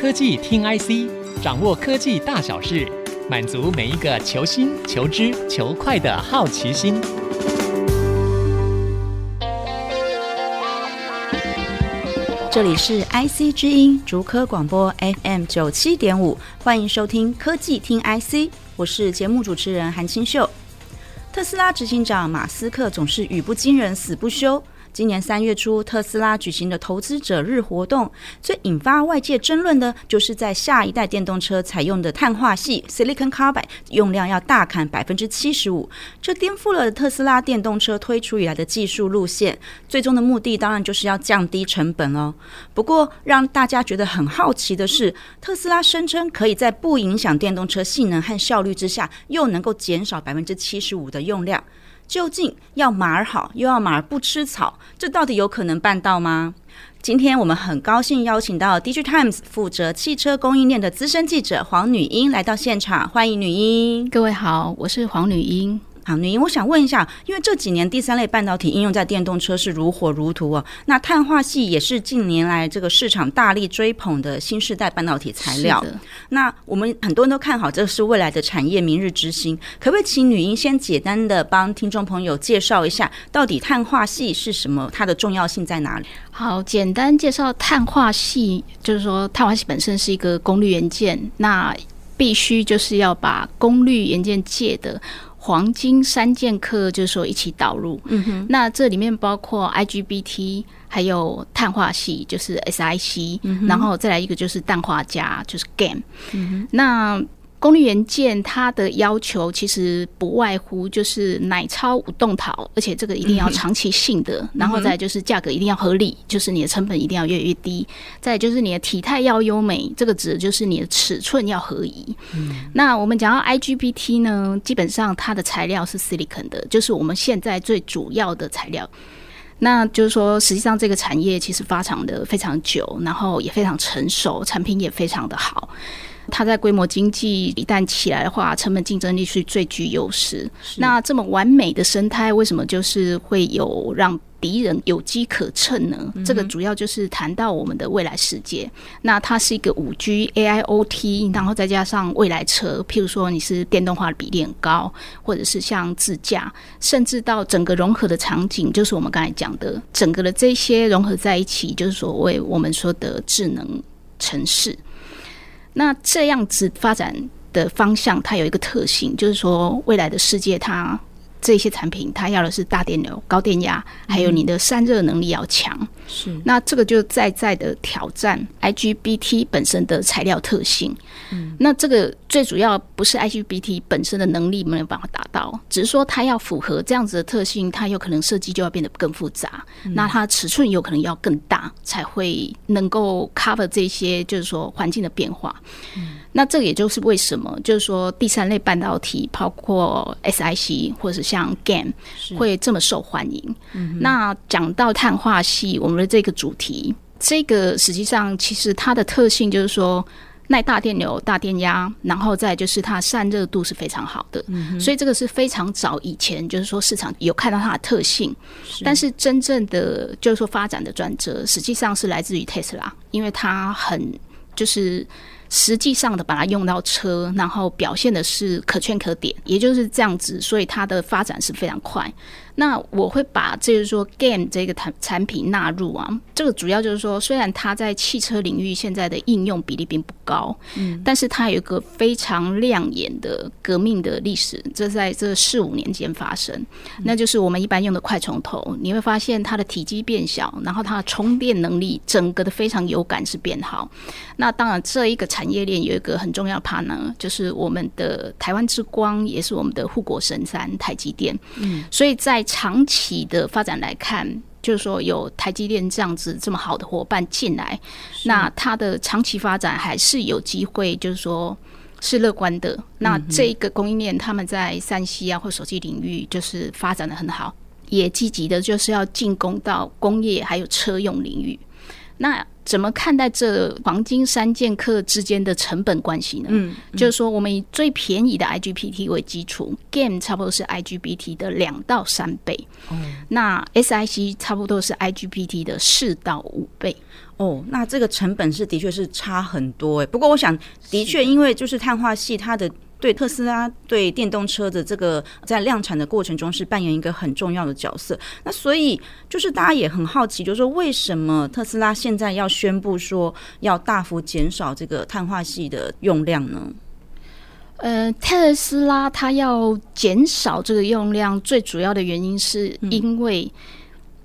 科技听 IC，掌握科技大小事，满足每一个求新、求知、求快的好奇心。这里是 IC 之音竹科广播 FM 九七点五，欢迎收听科技听 IC，我是节目主持人韩清秀。特斯拉执行长马斯克总是语不惊人死不休。今年三月初，特斯拉举行的投资者日活动，最引发外界争论的，就是在下一代电动车采用的碳化系 （Silicon Carbide） 用量要大砍百分之七十五，这颠覆了特斯拉电动车推出以来的技术路线。最终的目的当然就是要降低成本哦。不过，让大家觉得很好奇的是，特斯拉声称可以在不影响电动车性能和效率之下，又能够减少百分之七十五的用量。究竟要马儿好，又要马儿不吃草，这到底有可能办到吗？今天我们很高兴邀请到 DigiTimes 负责汽车供应链的资深记者黄女英来到现场，欢迎女英。各位好，我是黄女英。好，女英，我想问一下，因为这几年第三类半导体应用在电动车是如火如荼哦，那碳化系也是近年来这个市场大力追捧的新世代半导体材料。的。那我们很多人都看好这是未来的产业明日之星，可不可以请女英先简单的帮听众朋友介绍一下，到底碳化系是什么？它的重要性在哪里？好，简单介绍碳化系，就是说碳化系本身是一个功率元件，那必须就是要把功率元件界的。黄金三剑客就是说一起导入，嗯哼，那这里面包括 IGBT，还有碳化系，就是 SiC，嗯哼，然后再来一个就是氮化镓，就是 GaN，嗯哼，那。功率元件它的要求其实不外乎就是奶超无动陶，而且这个一定要长期性的，嗯、然后再就是价格一定要合理，就是你的成本一定要越来越低。再就是你的体态要优美，这个指的就是你的尺寸要合宜。嗯、那我们讲到 IGBT 呢，基本上它的材料是 silicon 的，就是我们现在最主要的材料。那就是说，实际上这个产业其实发展的非常久，然后也非常成熟，产品也非常的好。它在规模经济一旦起来的话，成本竞争力是最具优势。那这么完美的生态，为什么就是会有让敌人有机可乘呢？这个主要就是谈到我们的未来世界。那它是一个五 G AIoT，然后再加上未来车，譬如说你是电动化的比例很高，或者是像自驾，甚至到整个融合的场景，就是我们刚才讲的整个的这些融合在一起，就是所谓我们说的智能城市。那这样子发展的方向，它有一个特性，就是说未来的世界，它这些产品，它要的是大电流、高电压，还有你的散热能力要强。是，那这个就在在的挑战 IGBT 本身的材料特性。嗯，那这个最主要不是 IGBT 本身的能力没有办法达到，只是说它要符合这样子的特性，它有可能设计就要变得更复杂。嗯、那它尺寸有可能要更大，才会能够 cover 这些，就是说环境的变化。嗯，那这个也就是为什么，就是说第三类半导体，包括 SiC 或者是像 GaN 会这么受欢迎。嗯，那讲到碳化系，我们的这个主题，这个实际上其实它的特性就是说。耐大电流、大电压，然后再就是它散热度是非常好的，嗯、所以这个是非常早以前就是说市场有看到它的特性，是。但是真正的就是说发展的转折，实际上是来自于 Tesla，，因为它很就是实际上的把它用到车，然后表现的是可圈可点，也就是这样子，所以它的发展是非常快。那我会把就是说 game 这个产产品纳入啊，这个主要就是说，虽然它在汽车领域现在的应用比例并不高，嗯，但是它有一个非常亮眼的革命的历史，这在这四五年间发生，那就是我们一般用的快充头，你会发现它的体积变小，然后它的充电能力整个的非常有感是变好。那当然，这一个产业链有一个很重要 partner，就是我们的台湾之光，也是我们的护国神山台积电，嗯，所以在长期的发展来看，就是说有台积电这样子这么好的伙伴进来，那它的长期发展还是有机会，就是说是乐观的。那这个供应链他们在三 C 啊或手机领域就是发展的很好，也积极的就是要进攻到工业还有车用领域。那怎么看待这黄金三剑客之间的成本关系呢？嗯，嗯就是说，我们以最便宜的 IGPT 为基础，GaN 差不多是 IGBT 的两到三倍，哦，那 SiC 差不多是 IGBT 的四到五倍。哦，那这个成本是的确是差很多哎。不过我想，的确因为就是碳化系它的。对特斯拉对电动车的这个在量产的过程中是扮演一个很重要的角色。那所以就是大家也很好奇，就是说为什么特斯拉现在要宣布说要大幅减少这个碳化系的用量呢？呃，特斯拉它要减少这个用量，最主要的原因是因为。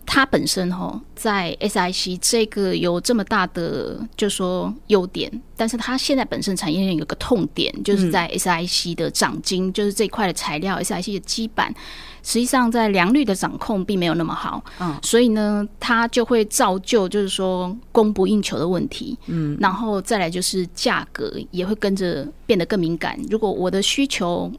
它本身哈在 SiC 这个有这么大的就说优点，但是它现在本身产业链有个痛点，就是在 SiC 的掌晶，嗯、就是这块的材料 SiC 的基板，实际上在良率的掌控并没有那么好，嗯，所以呢，它就会造就就是说供不应求的问题，嗯，然后再来就是价格也会跟着变得更敏感。如果我的需求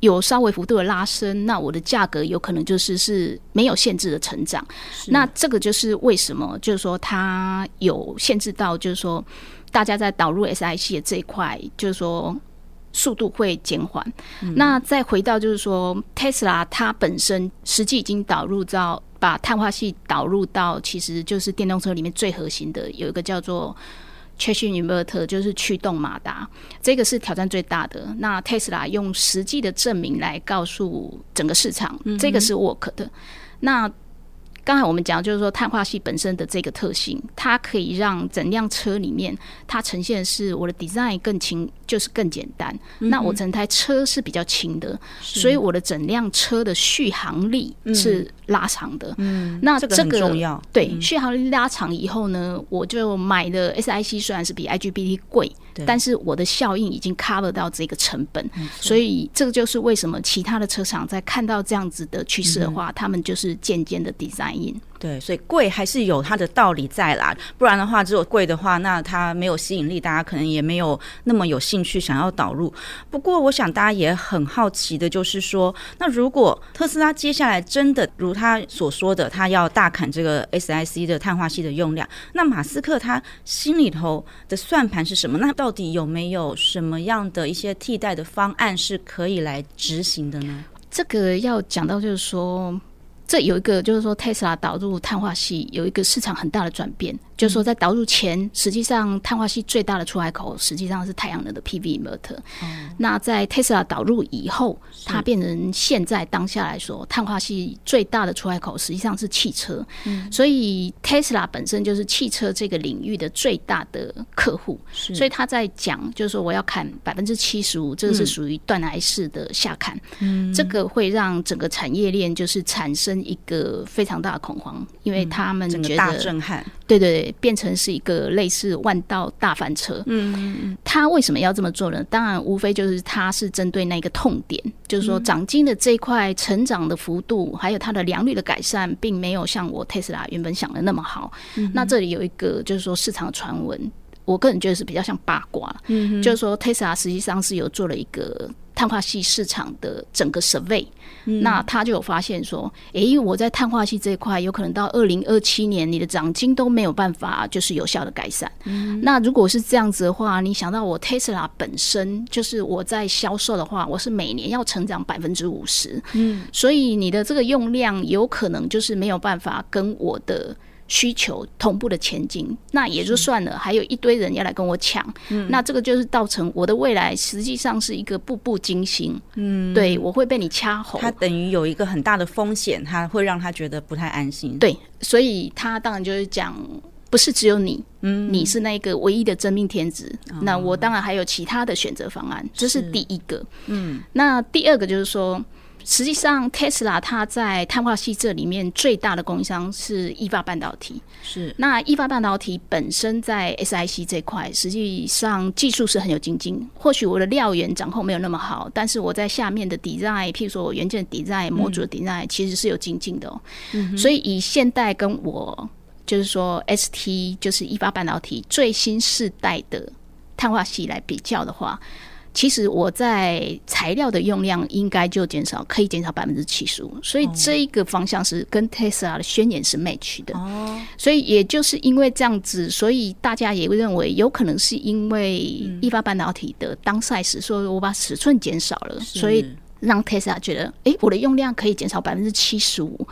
有稍微幅度的拉升，那我的价格有可能就是是没有限制的成长。那这个就是为什么，就是说它有限制到，就是说大家在导入 SiC 的这一块，就是说速度会减缓。嗯、那再回到就是说，Tesla 它本身实际已经导入到把碳化系导入到，其实就是电动车里面最核心的有一个叫做。Traction Inverter 就是驱动马达，这个是挑战最大的。那 Tesla 用实际的证明来告诉整个市场，这个是 work 的。那刚才我们讲，就是说碳化系本身的这个特性，它可以让整辆车里面它呈现的是我的 design 更轻，就是更简单。嗯、那我整台车是比较轻的，所以我的整辆车的续航力是拉长的。嗯，那这个很重要。对，续航力拉长以后呢，我就买的 SiC 虽然是比 IGBT 贵，但是我的效应已经 cover 到这个成本。所以这个就是为什么其他的车厂在看到这样子的趋势的话，他们就是渐渐的 design。对，所以贵还是有它的道理在啦，不然的话，只有贵的话，那它没有吸引力，大家可能也没有那么有兴趣想要导入。不过，我想大家也很好奇的，就是说，那如果特斯拉接下来真的如他所说的，他要大砍这个 SiC 的碳化矽的用量，那马斯克他心里头的算盘是什么？那到底有没有什么样的一些替代的方案是可以来执行的呢？这个要讲到就是说。这有一个，就是说，Tesla 导入碳化系有一个市场很大的转变。就是说，在导入前，实际上碳化系最大的出海口实际上是太阳能的 PV inverter。那在 Tesla 导入以后，它变成现在当下来说，碳化系最大的出海口实际上是汽车。所以 Tesla 本身就是汽车这个领域的最大的客户。所以他在讲，就是说我要砍百分之七十五，这个是属于断崖式的下砍。这个会让整个产业链就是产生一个非常大的恐慌，因为他们觉得大震撼。对对对。变成是一个类似万道大翻车。嗯，他为什么要这么做呢？当然，无非就是他是针对那个痛点，就是说涨金的这一块成长的幅度，还有它的良率的改善，并没有像我特斯拉原本想的那么好。那这里有一个就是说市场传闻，我个人觉得是比较像八卦。嗯，就是说特斯拉实际上是有做了一个。碳化系市场的整个 survey，、嗯、那他就有发现说，诶、欸，我在碳化系这一块，有可能到二零二七年，你的奖金都没有办法就是有效的改善。嗯、那如果是这样子的话，你想到我 Tesla 本身就是我在销售的话，我是每年要成长百分之五十，嗯，所以你的这个用量有可能就是没有办法跟我的。需求同步的前进，那也就算了，还有一堆人要来跟我抢，嗯，那这个就是造成我的未来实际上是一个步步惊心，嗯，对，我会被你掐喉，他等于有一个很大的风险，他会让他觉得不太安心，对，所以他当然就是讲，不是只有你，嗯，你是那个唯一的真命天子，嗯，那我当然还有其他的选择方案，这是。第一个，嗯，那第二个就是说。实际上，Tesla 它在碳化系这里面最大的供应商是意法半导体。是，那意法半导体本身在 SiC 这块，实际上技术是很有精进。或许我的料源掌控没有那么好，但是我在下面的 design，譬如说我元件 design、模组 design，其实是有精进的哦。嗯。所以以现代跟我就是说 ST，就是意法半导体最新世代的碳化系来比较的话。其实我在材料的用量应该就减少，可以减少百分之七十五，所以这一个方向是跟 Tesla 的宣言是 match 的。哦，所以也就是因为这样子，所以大家也会认为有可能是因为意法半导体的当 size，所以我把尺寸减少了，所以让 Tesla 觉得，哎，我的用量可以减少百分之七十五。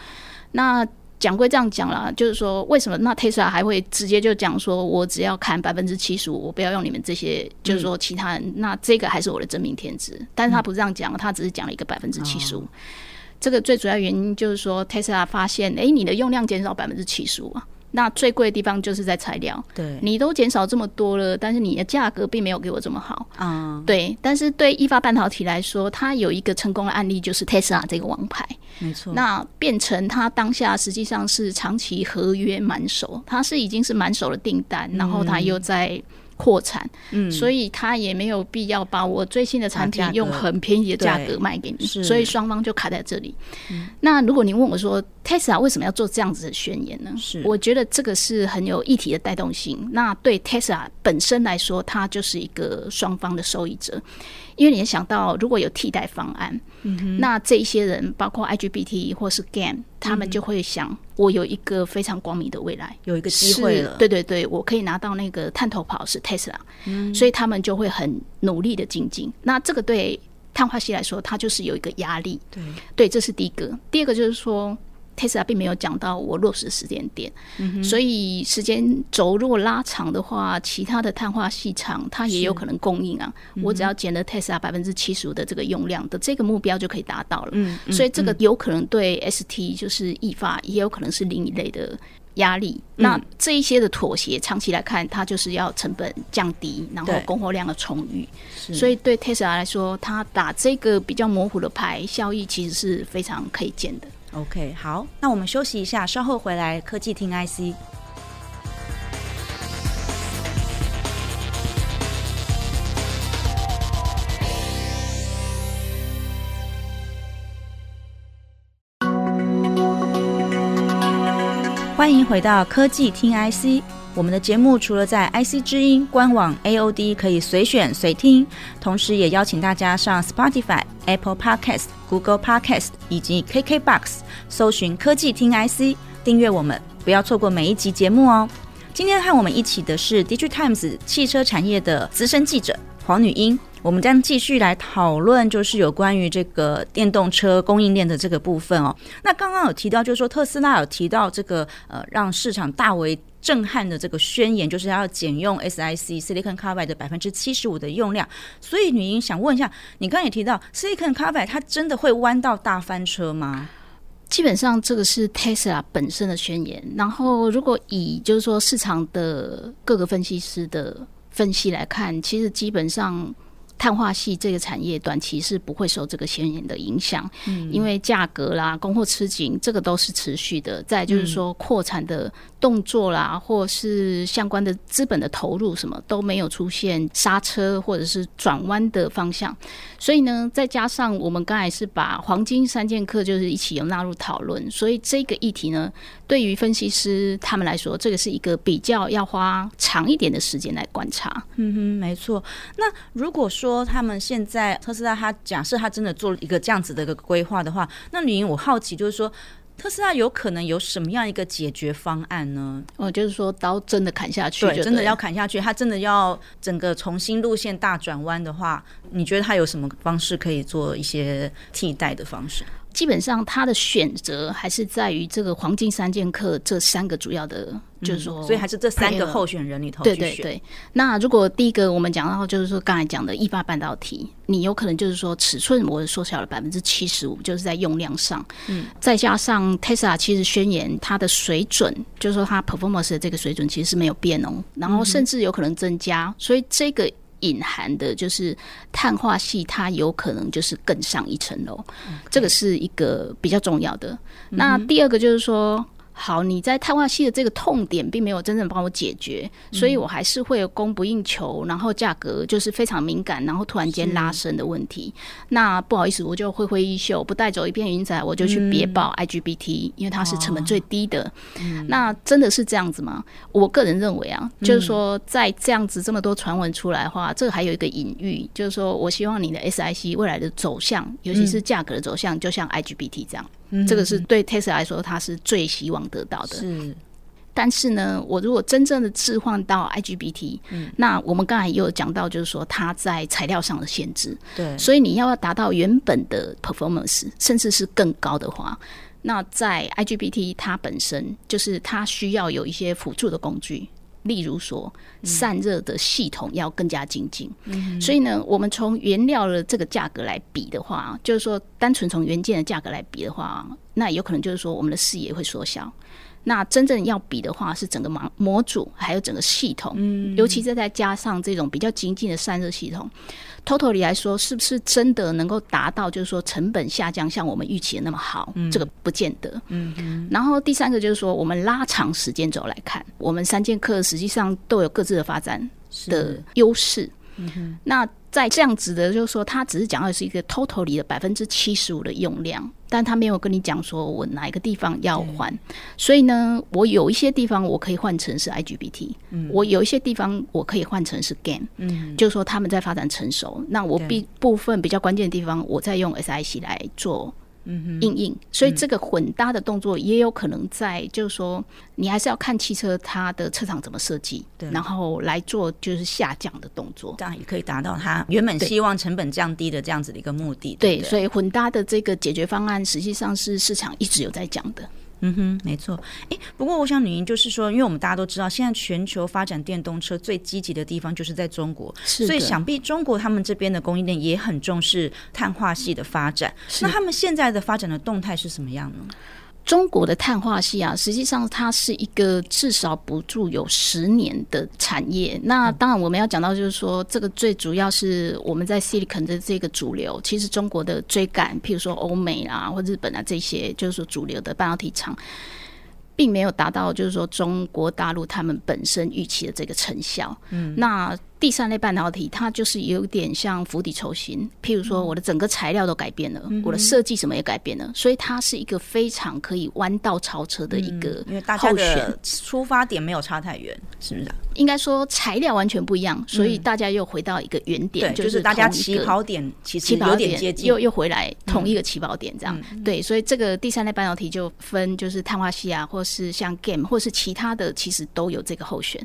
那讲归这样讲啦，就是说为什么那 Tesla 还会直接就讲说，我只要砍百分之七十五，我不要用你们这些，就是说其他人，嗯、那这个还是我的真命天子。但是他不是这样讲，他只是讲了一个百分之七十五。这个最主要原因就是说，Tesla 发现，哎、欸，你的用量减少百分之七十五啊。那最贵的地方就是在材料，对，你都减少这么多了，但是你的价格并没有给我这么好，嗯，对。但是对意法半导体来说，它有一个成功的案例，就是 Tesla 这个王牌，没错。那变成它当下实际上是长期合约满手，它是已经是满手的订单，然后它又在。扩产，嗯，所以他也没有必要把我最新的产品用很便宜的价格卖给你，所以双方就卡在这里。嗯、那如果你问我说，Tesla 为什么要做这样子的宣言呢？是，我觉得这个是很有议题的带动性。那对 Tesla 本身来说，它就是一个双方的受益者。因为你想到，如果有替代方案，嗯、那这一些人，包括 IGBT 或是 GaN，他们就会想，我有一个非常光明的未来，有一个机会了。对对对，我可以拿到那个探头跑是 Tesla，嗯，所以他们就会很努力的精进。那这个对碳化系来说，它就是有一个压力。对对，这是第一个。第二个就是说。Tesla 并没有讲到我落实时间点，嗯，所以时间轴如果拉长的话，其他的碳化系厂它也有可能供应啊。我只要减了 Tesla 百分之七十五的这个用量的这个目标就可以达到了。嗯，所以这个有可能对 ST 就是易发也有可能是另一类的压力。那这一些的妥协，长期来看，它就是要成本降低，然后供货量的充裕。所以对 Tesla 来说，它打这个比较模糊的牌，效益其实是非常可以见的。OK，好，那我们休息一下，稍后回来科技听 IC。欢迎回到科技听 IC。我们的节目除了在 IC 之音官网 AOD 可以随选随听，同时也邀请大家上 Spotify、Apple Podcast、Google Podcast 以及 KKBox 搜寻科技听 IC，订阅我们，不要错过每一集节目哦。今天和我们一起的是 DIGITIMES 汽车产业的资深记者黄女英。我们将继续来讨论，就是有关于这个电动车供应链的这个部分哦。那刚刚有提到，就是说特斯拉有提到这个呃，让市场大为震撼的这个宣言，就是要减用 SiC Silicon Carbide 的百分之七十五的用量。所以女英想问一下，你刚刚也提到 Silicon Carbide 它真的会弯到大翻车吗？基本上这个是 Tesla 本身的宣言。然后如果以就是说市场的各个分析师的分析来看，其实基本上。碳化系这个产业短期是不会受这个宣言的影响，嗯，因为价格啦、供货吃紧，这个都是持续的。再就是说扩产的动作啦，或是相关的资本的投入，什么都没有出现刹车或者是转弯的方向。所以呢，再加上我们刚才是把黄金三剑客就是一起有纳入讨论，所以这个议题呢，对于分析师他们来说，这个是一个比较要花长一点的时间来观察。嗯哼，没错。那如果说他们现在特斯拉，他假设他真的做了一个这样子的一个规划的话，那女英我好奇就是说，特斯拉有可能有什么样一个解决方案呢？哦，就是说刀真的砍下去，对，真的要砍下去，它真的要整个重新路线大转弯的话，你觉得它有什么方式可以做一些替代的方式？基本上，他的选择还是在于这个黄金三剑客这三个主要的，就是说，所以还是这三个候选人里头。对对对。那如果第一个我们讲到，就是说刚才讲的意法半导体，你有可能就是说尺寸我缩小了百分之七十五，就是在用量上。嗯。再加上 Tesla 其实宣言它的水准，就是说它 performance 的这个水准其实是没有变哦，然后甚至有可能增加，所以这个。隐含的就是碳化系，它有可能就是更上一层楼，这个是一个比较重要的。那第二个就是说。好，你在碳化系的这个痛点并没有真正帮我解决，所以我还是会有供不应求，然后价格就是非常敏感，然后突然间拉升的问题。那不好意思，我就挥挥衣袖，不带走一片云彩，我就去别报 IGBT，因为它是成本最低的。那真的是这样子吗？我个人认为啊，就是说在这样子这么多传闻出来的话，这个还有一个隐喻，就是说我希望你的 SiC 未来的走向，尤其是价格的走向，就像 IGBT 这样。这个是对 Tesla 来说，它是最希望得到的。是，但是呢，我如果真正的置换到 IGBT，嗯，那我们刚才也有讲到，就是说它在材料上的限制。对，所以你要要达到原本的 performance，甚至是更高的话，那在 IGBT 它本身就是它需要有一些辅助的工具。例如说，散热的系统要更加精进，嗯，所以呢，我们从原料的这个价格来比的话，就是说，单纯从原件的价格来比的话，那有可能就是说，我们的视野会缩小。那真正要比的话，是整个模模组，还有整个系统，嗯，尤其是再加上这种比较精进的散热系统，totally 来说，是不是真的能够达到，就是说成本下降像我们预期的那么好？嗯，这个不见得。嗯嗯。然后第三个就是说，我们拉长时间轴来看，我们三剑客实际上都有各自的发展的优势。嗯哼。那在这样子的，就是说，他只是讲的是一个 total 里的百分之七十五的用量，但他没有跟你讲说我哪一个地方要换。所以呢，我有一些地方我可以换成是 IGBT，嗯，我有一些地方我可以换成是 GaN，嗯，就是说他们在发展成熟，那我必部分比较关键的地方，我再用 SiC 来做。嗯，硬硬，所以这个混搭的动作也有可能在，就是说，你还是要看汽车它的车厂怎么设计，对，然后来做就是下降的动作，这样也可以达到它原本希望成本降低的这样子的一个目的。对，对，所以混搭的这个解决方案，实际上是市场一直有在讲的。嗯哼，没错。哎，不过我想，女英就是说，因为我们大家都知道，现在全球发展电动车最积极的地方就是在中国，所以想必中国他们这边的供应链也很重视碳化系的发展。那他们现在的发展的动态是什么样呢？中国的碳化系啊，实际上它是一个至少补助有十年的产业。那当然我们要讲到，就是说这个最主要是我们在 Silicon 的这个主流，其实中国的追赶，譬如说欧美啊或日本啊这些，就是说主流的半导体厂。并没有达到，就是说中国大陆他们本身预期的这个成效。嗯，那第三类半导体它就是有点像釜底抽薪。譬如说，我的整个材料都改变了，嗯、我的设计什么也改变了，所以它是一个非常可以弯道超车的一个、嗯。因为大家的出发点没有差太远，是不是？应该说材料完全不一样，所以大家又回到一个原点，嗯、就是大家起跑点其实有点接近，又又回来同一个起跑点这样。嗯、对，所以这个第三代半导体就分就是碳化系啊，或是像 GaN 或是其他的，其实都有这个候选。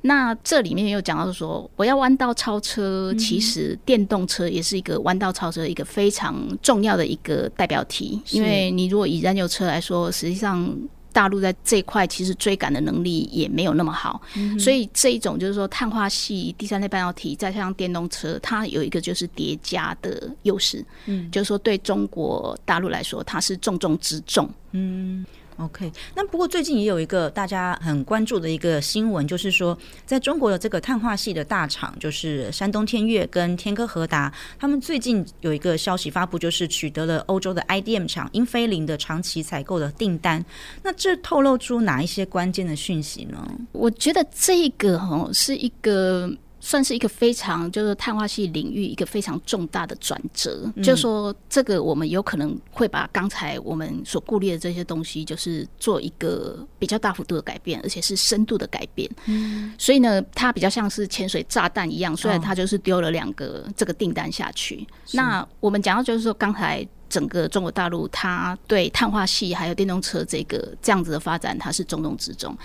那这里面又讲到说，我要弯道超车，其实电动车也是一个弯道超车一个非常重要的一个代表题，因为你如果以燃油车来说，实际上。大陆在这一块其实追赶的能力也没有那么好，嗯、所以这一种就是说碳化系第三类半导体再加上电动车，它有一个就是叠加的优势，嗯，就是说对中国大陆来说，它是重中之重，嗯。OK，那不过最近也有一个大家很关注的一个新闻，就是说，在中国的这个碳化系的大厂，就是山东天悦跟天科和达，他们最近有一个消息发布，就是取得了欧洲的 IDM 厂英飞凌的长期采购的订单。那这透露出哪一些关键的讯息呢？我觉得这个哦是一个。算是一个非常就是碳化系领域一个非常重大的转折，嗯、就是说这个我们有可能会把刚才我们所顾虑的这些东西，就是做一个比较大幅度的改变，而且是深度的改变。嗯，所以呢，它比较像是潜水炸弹一样，虽然它就是丢了两个这个订单下去。哦、那我们讲到就是说刚才。整个中国大陆，它对碳化系还有电动车这个这样子的发展，它是重中之重。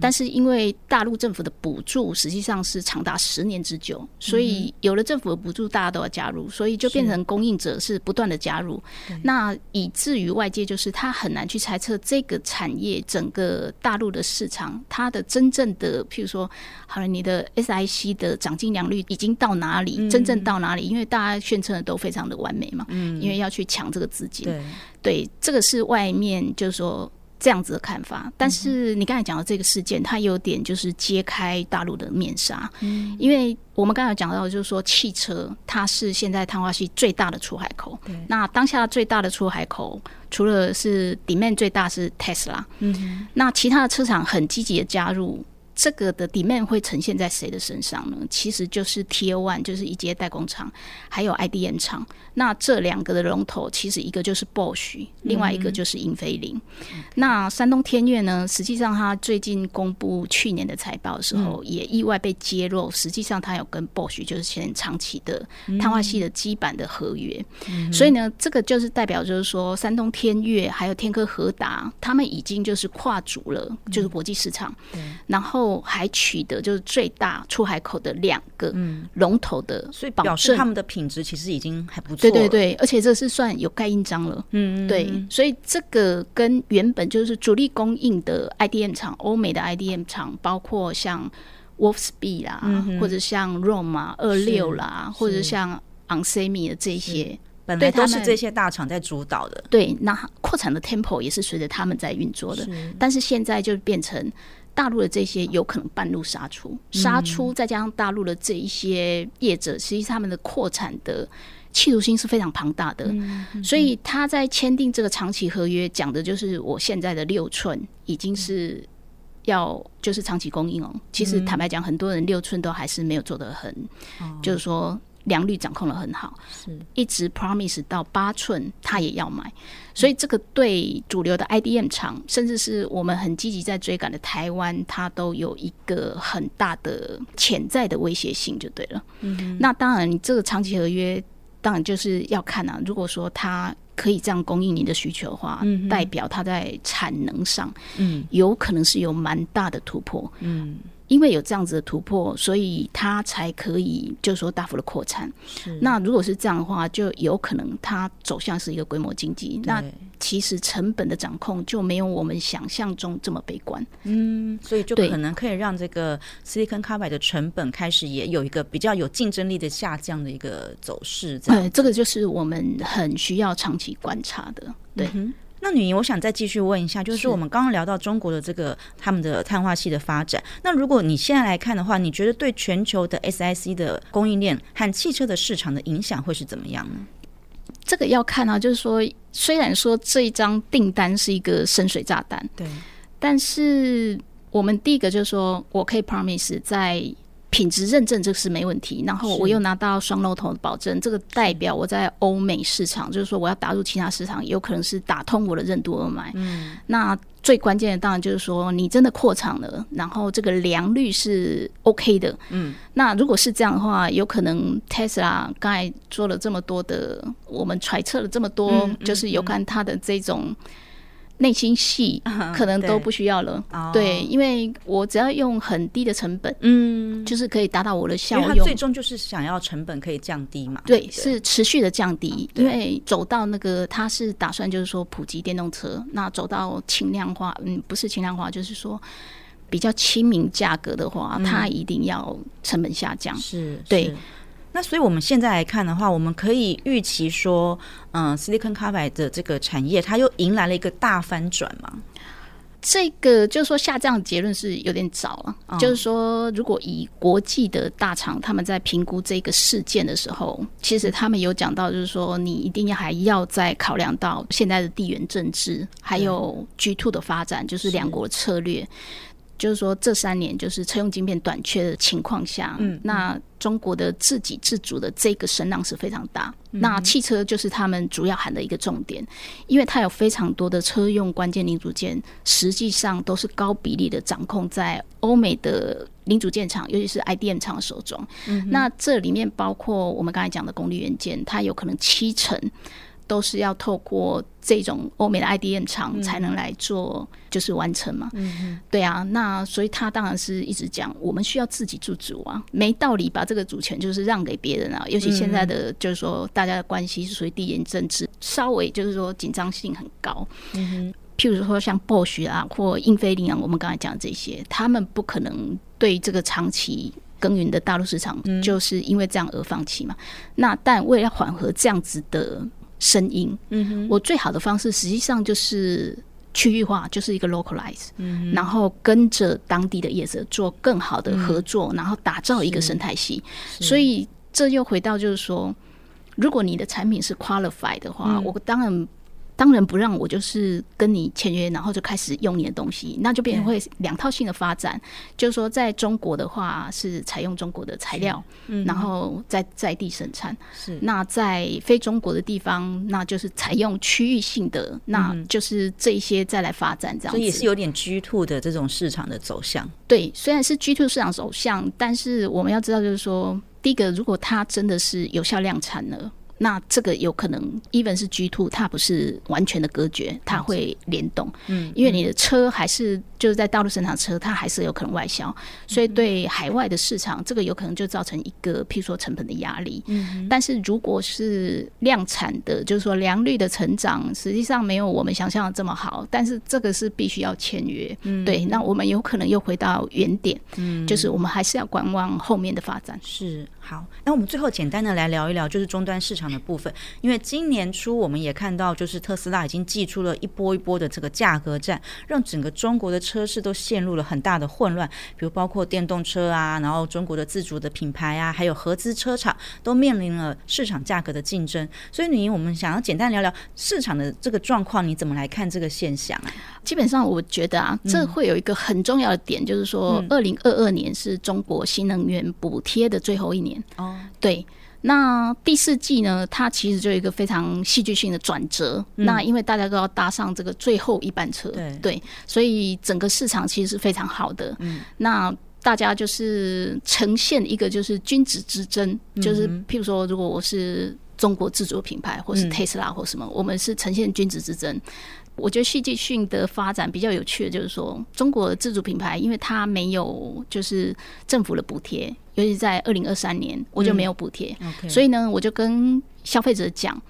但是因为大陆政府的补助实际上是长达十年之久，所以有了政府的补助，大家都要加入，所以就变成供应者是不断的加入。那以至于外界就是他很难去猜测这个产业整个大陆的市场，它的真正的譬如说，好了，你的 SiC 的涨进量率已经到哪里？真正到哪里？因为大家宣称的都非常的完美嘛，因为要去抢。这个资金，对，对，这个是外面就是说这样子的看法。但是你刚才讲的这个事件，它有点就是揭开大陆的面纱。嗯，因为我们刚才讲到，就是说汽车它是现在碳化系最大的出海口。对，那当下最大的出海口，除了是 demand 最大是 Tesla，嗯，那其他的车厂很积极的加入。这个的 demand 会呈现在谁的身上呢？其实就是 Tier One，就是一阶代工厂，还有 IDM 厂。那这两个的龙头，其实一个就是 Bosch，另外一个就是英飞凌。嗯、那山东天悦呢？实际上它最近公布去年的财报的时候，也意外被揭露，实际上它有跟 Bosch 就是签长期的碳化系的基板的合约。嗯、所以呢，这个就是代表就是说，山东天悦还有天科和达，他们已经就是跨足了就是国际市场，嗯、然后。还取得就是最大出海口的两个龙头的，所以表示他们的品质其实已经还不错。对对对，而且这是算有盖印章了。嗯，对，所以这个跟原本就是主力供应的 IDM 厂，欧美的 IDM 厂，包括像 Wolfspeed 啦，嗯、或者像 Rome 啊二六啦，或者像 Onsemi 的这些。本来都是这些大厂在主导的，对，那扩产的 tempo 也是随着他们在运作的。是但是现在就变成大陆的这些有可能半路杀出，杀出再加上大陆的这一些业者，其实他们的扩产的企图心是非常庞大的。嗯嗯、所以他在签订这个长期合约，讲的就是我现在的六寸已经是要就是长期供应哦。其实坦白讲，很多人六寸都还是没有做得很，嗯、就是说。良率掌控的很好，是一直 promise 到八寸，他也要买，所以这个对主流的 IDM 厂，甚至是我们很积极在追赶的台湾，它都有一个很大的潜在的威胁性，就对了。嗯，那当然，你这个长期合约，当然就是要看啊。如果说它可以这样供应你的需求的话，嗯，代表它在产能上，嗯，有可能是有蛮大的突破，嗯。因为有这样子的突破，所以它才可以，就是说大幅的扩产。那如果是这样的话，就有可能它走向是一个规模经济。那其实成本的掌控就没有我们想象中这么悲观。嗯，所以就可能可以让这个 Silicon Carbide 的成本开始也有一个比较有竞争力的下降的一个走势。对，这个就是我们很需要长期观察的。对。嗯那女营，我想再继续问一下，就是我们刚刚聊到中国的这个他们的碳化器的发展。那如果你现在来看的话，你觉得对全球的 SiC 的供应链和汽车的市场的影响会是怎么样呢？这个要看啊，就是说，虽然说这一张订单是一个深水炸弹，对，但是我们第一个就是说我可以 promise 在。品质认证这是没问题，然后我又拿到双龙头的保证，这个代表我在欧美市场，就是说我要打入其他市场，有可能是打通我的任督二脉。嗯，那最关键的当然就是说你真的扩厂了，然后这个良率是 OK 的。嗯，那如果是这样的话，有可能 Tesla 刚才做了这么多的，我们揣测了这么多，嗯嗯嗯、就是有关它的这种。内心戏可能都不需要了，嗯、对，对，因为我只要用很低的成本，嗯，就是可以达到我的效用。最终就是想要成本可以降低嘛，对，对对？是持续的降低。因为走到那个，他是打算就是说普及电动车，那走到轻量化，嗯，不是轻量化，就是说比较亲民价格的话，它一定要成本下降，是，对。那所以我们现在来看的话，我们可以预期说，嗯，Silicon Carbide 的这个产业，它又迎来了一个大翻转嘛？这个就是说下这样的结论是有点早了。嗯、就是说，如果以国际的大厂他们在评估这个事件的时候，其实他们有讲到，就是说你一定要还要再考量到现在的地缘政治，还有 G two 的发展，就是两国策略。就是说，这三年就是车用晶片短缺的情况下，嗯，那中国的自给自足的这个声浪是非常大。嗯、那汽车就是他们主要喊的一个重点，因为它有非常多的车用关键零组件，实际上都是高比例的掌控在欧美的零组件厂，尤其是 IDM 厂手中。嗯，那这里面包括我们刚才讲的功率元件，它有可能七成。都是要透过这种欧美的 IDM 厂才能来做，就是完成嘛。嗯，对啊，那所以他当然是一直讲，我们需要自给自足啊，没道理把这个主权就是让给别人啊。尤其现在的就是说，大家的关系是属于地缘政治，稍微就是说紧张性很高。嗯，譬如说像 Bosch 啊或英飞凌啊，我们刚才讲这些，他们不可能对这个长期耕耘的大陆市场，就是因为这样而放弃嘛。那但为了缓和这样子的。声音，嗯哼，我最好的方式实际上就是区域化，就是一个 localize，嗯，然后跟着当地的业者做更好的合作，嗯、然后打造一个生态系。所以这又回到就是说，如果你的产品是 qualified 的话，嗯、我当然。当然不让我就是跟你签约，然后就开始用你的东西，那就变成会两套性的发展。就是说，在中国的话是采用中国的材料，嗯、然后在在地生产。是那在非中国的地方，那就是采用区域性的，嗯、那就是这一些再来发展这样子。所以也是有点 G two 的这种市场的走向。对，虽然是 G two 市场走向，但是我们要知道，就是说，第一个，如果它真的是有效量产了。那这个有可能，even 是 G two，它不是完全的隔绝，它会联动。嗯，因为你的车还是就是在大陆生产车，它还是有可能外销，所以对海外的市场，这个有可能就造成一个譬如说成本的压力。嗯，但是如果是量产的，就是说良率的成长，实际上没有我们想象的这么好。但是这个是必须要签约。嗯，对，那我们有可能又回到原点。嗯，就是我们还是要观望后面的发展。是。好，那我们最后简单的来聊一聊，就是终端市场的部分。因为今年初我们也看到，就是特斯拉已经祭出了一波一波的这个价格战，让整个中国的车市都陷入了很大的混乱。比如包括电动车啊，然后中国的自主的品牌啊，还有合资车厂都面临了市场价格的竞争。所以，你我们想要简单聊聊市场的这个状况，你怎么来看这个现象啊？基本上，我觉得啊，这会有一个很重要的点，就是说，二零二二年是中国新能源补贴的最后一年。哦，对，那第四季呢，它其实就有一个非常戏剧性的转折。嗯、那因为大家都要搭上这个最后一班车，对，对，所以整个市场其实是非常好的。嗯，那大家就是呈现一个就是君子之争，嗯、就是譬如说，如果我是中国自主品牌，或是特斯拉或什么，嗯、我们是呈现君子之争。我觉得戏剧性的发展比较有趣的，就是说中国的自主品牌，因为它没有就是政府的补贴，尤其在二零二三年，我就没有补贴，嗯 okay、所以呢，我就跟消费者讲。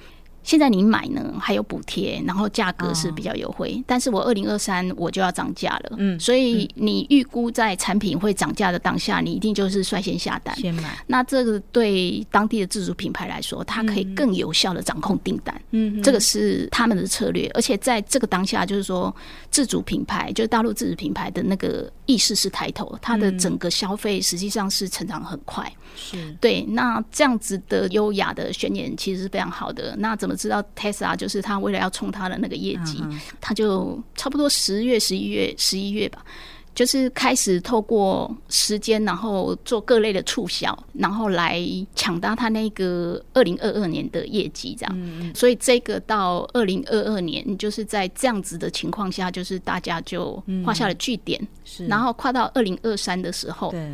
现在你买呢还有补贴，然后价格是比较优惠。哦、但是我二零二三我就要涨价了，嗯，所以你预估在产品会涨价的当下，你一定就是率先下单，先买。那这个对当地的自主品牌来说，它可以更有效的掌控订单，嗯，这个是他们的策略。而且在这个当下，就是说自主品牌，就是大陆自主品牌的那个意识是抬头，它的整个消费实际上是成长很快，是对。那这样子的优雅的宣言其实是非常好的。那怎么？知道 Tesla 就是他为了要冲他的那个业绩，他就差不多十月、十一月、十一月吧，就是开始透过时间，然后做各类的促销，然后来抢搭他那个二零二二年的业绩，这样。所以这个到二零二二年，就是在这样子的情况下，就是大家就画下了句点。是，然后跨到二零二三的时候，对。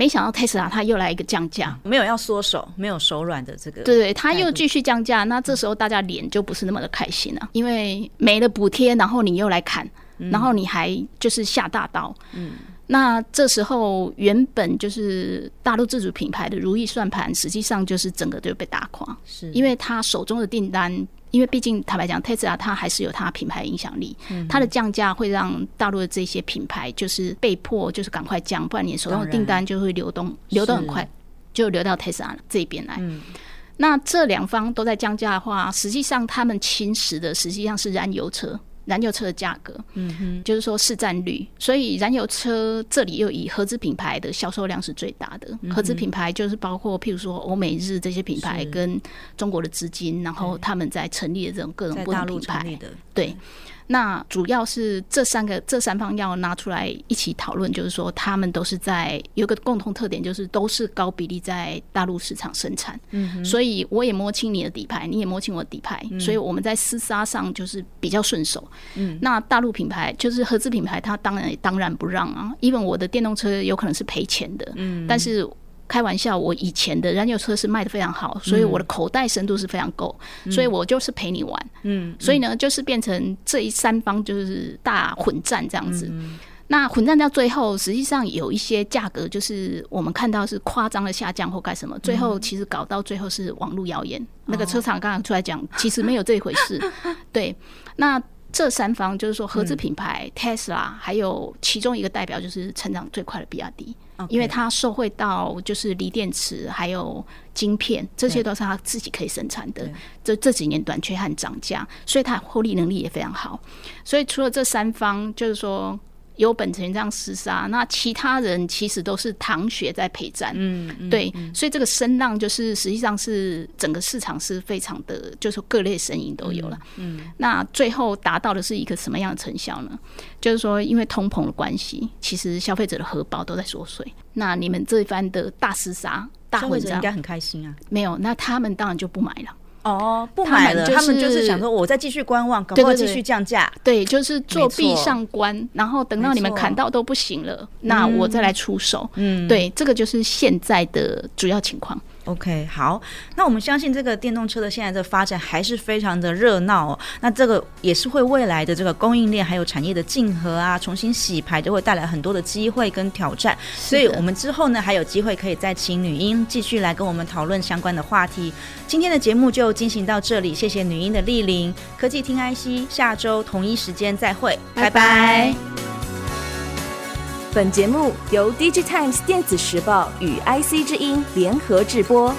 没想到特斯拉他又来一个降价，没有要缩手，没有手软的这个。对对，他又继续降价，那这时候大家脸就不是那么的开心了，因为没了补贴，然后你又来砍，然后你还就是下大刀。嗯，那这时候原本就是大陆自主品牌的如意算盘，实际上就是整个就被打垮，是因为他手中的订单。因为毕竟坦白讲，特斯拉它还是有它品牌影响力，它的降价会让大陆的这些品牌就是被迫就是赶快降，不然你手上的订单就会流动流动很快，就流到特斯拉这边来。那这两方都在降价的话，实际上他们侵蚀的实际上是燃油车。燃油车的价格，嗯哼，就是说市占率，所以燃油车这里又以合资品牌的销售量是最大的。合资品牌就是包括譬如说欧美日这些品牌跟中国的资金，然后他们在成立的这种各种不同品牌，对。那主要是这三个这三方要拿出来一起讨论，就是说他们都是在有个共同特点，就是都是高比例在大陆市场生产。嗯，所以我也摸清你的底牌，你也摸清我的底牌，所以我们在厮杀上就是比较顺手。嗯，那大陆品牌就是合资品牌，它当然当然不让啊，因为我的电动车有可能是赔钱的。嗯，但是。开玩笑，我以前的燃油车是卖的非常好，所以我的口袋深度是非常够，嗯、所以我就是陪你玩。嗯，所以呢，就是变成这一三方就是大混战这样子。嗯、那混战到最后，实际上有一些价格就是我们看到是夸张的下降或干什么，最后其实搞到最后是网络谣言。嗯、那个车厂刚刚出来讲，其实没有这一回事。对，那。这三方就是说，合资品牌 Tesla，还有其中一个代表就是成长最快的比亚迪，因为它受惠到就是锂电池还有晶片，这些都是它自己可以生产的。这这几年短缺和涨价，所以它获利能力也非常好。所以除了这三方，就是说。有本钱这样厮杀，那其他人其实都是淌血在陪战。嗯，嗯对，所以这个声浪就是实际上是整个市场是非常的，就是各类声音都有了。嗯，嗯那最后达到的是一个什么样的成效呢？就是说，因为通膨的关系，其实消费者的荷包都在缩水。那你们这一番的大厮杀、大混战，应该很开心啊？没有，那他们当然就不买了。哦，不买了，他们，就是、想说，我再继续观望，搞不好继续降价。对，就是作壁上观，然后等到你们砍到都不行了，那我再来出手。嗯，对，这个就是现在的主要情况。OK，好，那我们相信这个电动车的现在的发展还是非常的热闹哦。那这个也是会未来的这个供应链还有产业的竞合啊，重新洗牌都会带来很多的机会跟挑战。所以我们之后呢还有机会可以再请女英继续来跟我们讨论相关的话题。今天的节目就进行到这里，谢谢女英的莅临。科技听 IC，下周同一时间再会，拜拜。拜拜。本节目由 DigiTimes 电子时报与 IC 之音联合制播。